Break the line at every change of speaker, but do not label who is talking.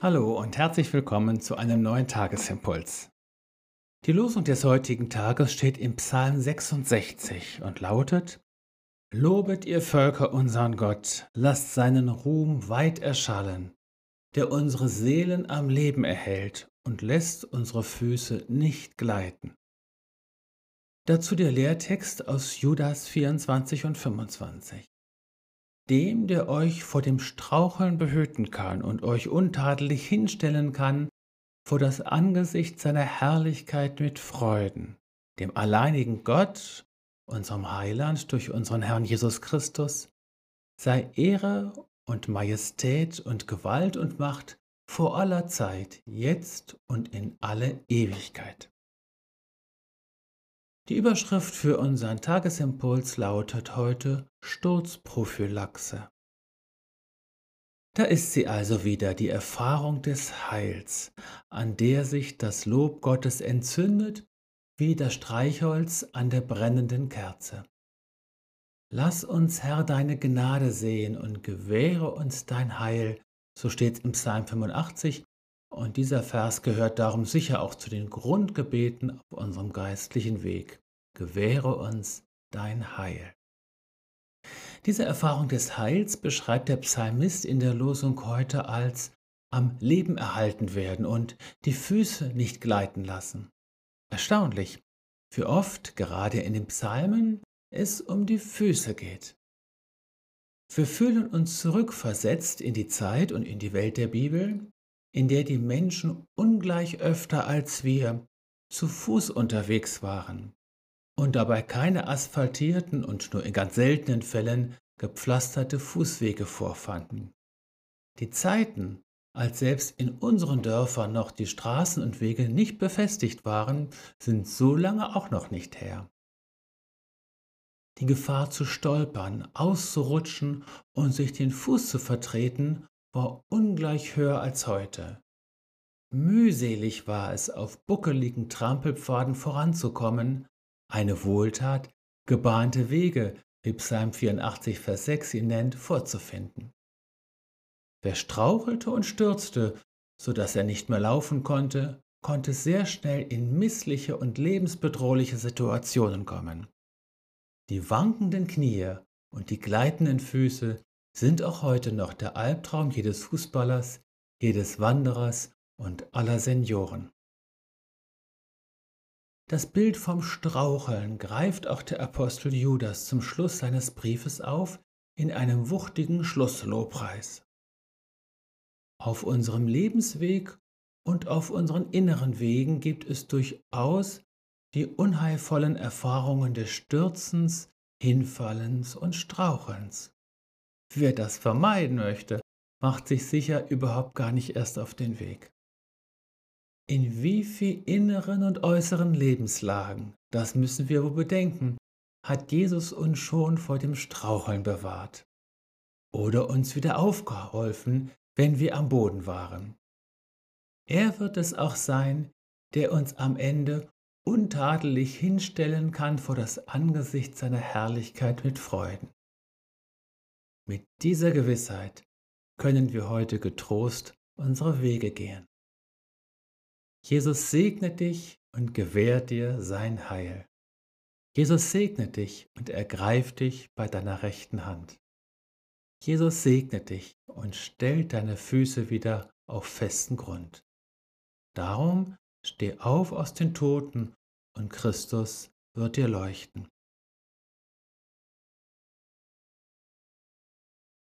Hallo und herzlich willkommen zu einem neuen Tagesimpuls. Die Losung des heutigen Tages steht im Psalm 66 und lautet Lobet ihr Völker unseren Gott, lasst seinen Ruhm weit erschallen, der unsere Seelen am Leben erhält und lässt unsere Füße nicht gleiten. Dazu der Lehrtext aus Judas 24 und 25 dem, der euch vor dem Straucheln behüten kann und euch untadelig hinstellen kann vor das Angesicht seiner Herrlichkeit mit Freuden, dem alleinigen Gott, unserem Heiland durch unseren Herrn Jesus Christus, sei Ehre und Majestät und Gewalt und Macht vor aller Zeit, jetzt und in alle Ewigkeit. Die Überschrift für unseren Tagesimpuls lautet heute Sturzprophylaxe. Da ist sie also wieder, die Erfahrung des Heils, an der sich das Lob Gottes entzündet, wie das Streichholz an der brennenden Kerze. Lass uns, Herr, deine Gnade sehen und gewähre uns dein Heil, so steht es im Psalm 85, und dieser Vers gehört darum sicher auch zu den Grundgebeten auf unserem geistlichen Weg. Gewähre uns dein Heil. Diese Erfahrung des Heils beschreibt der Psalmist in der Losung heute als am Leben erhalten werden und die Füße nicht gleiten lassen. Erstaunlich, wie oft gerade in den Psalmen es um die Füße geht. Wir fühlen uns zurückversetzt in die Zeit und in die Welt der Bibel, in der die Menschen ungleich öfter als wir zu Fuß unterwegs waren und dabei keine asphaltierten und nur in ganz seltenen Fällen gepflasterte Fußwege vorfanden. Die Zeiten, als selbst in unseren Dörfern noch die Straßen und Wege nicht befestigt waren, sind so lange auch noch nicht her. Die Gefahr zu stolpern, auszurutschen und sich den Fuß zu vertreten, war ungleich höher als heute. Mühselig war es, auf buckeligen Trampelpfaden voranzukommen, eine Wohltat, gebahnte Wege, wie Psalm 84, Vers 6 ihn nennt, vorzufinden. Wer strauchelte und stürzte, so dass er nicht mehr laufen konnte, konnte sehr schnell in missliche und lebensbedrohliche Situationen kommen. Die wankenden Knie und die gleitenden Füße sind auch heute noch der Albtraum jedes Fußballers, jedes Wanderers und aller Senioren. Das Bild vom Straucheln greift auch der Apostel Judas zum Schluss seines Briefes auf in einem wuchtigen Schlusslobpreis. Auf unserem Lebensweg und auf unseren inneren Wegen gibt es durchaus die unheilvollen Erfahrungen des Stürzens, Hinfallens und Strauchelns. Wer das vermeiden möchte, macht sich sicher überhaupt gar nicht erst auf den Weg. In wie viel inneren und äußeren Lebenslagen, das müssen wir wohl bedenken, hat Jesus uns schon vor dem Straucheln bewahrt oder uns wieder aufgeholfen, wenn wir am Boden waren. Er wird es auch sein, der uns am Ende untadelig hinstellen kann vor das Angesicht seiner Herrlichkeit mit Freuden. Mit dieser Gewissheit können wir heute getrost unsere Wege gehen. Jesus segne dich und gewährt dir sein Heil. Jesus segne dich und ergreift dich bei deiner rechten Hand. Jesus segne dich und stellt deine Füße wieder auf festen Grund. Darum steh auf aus den Toten und Christus wird dir leuchten.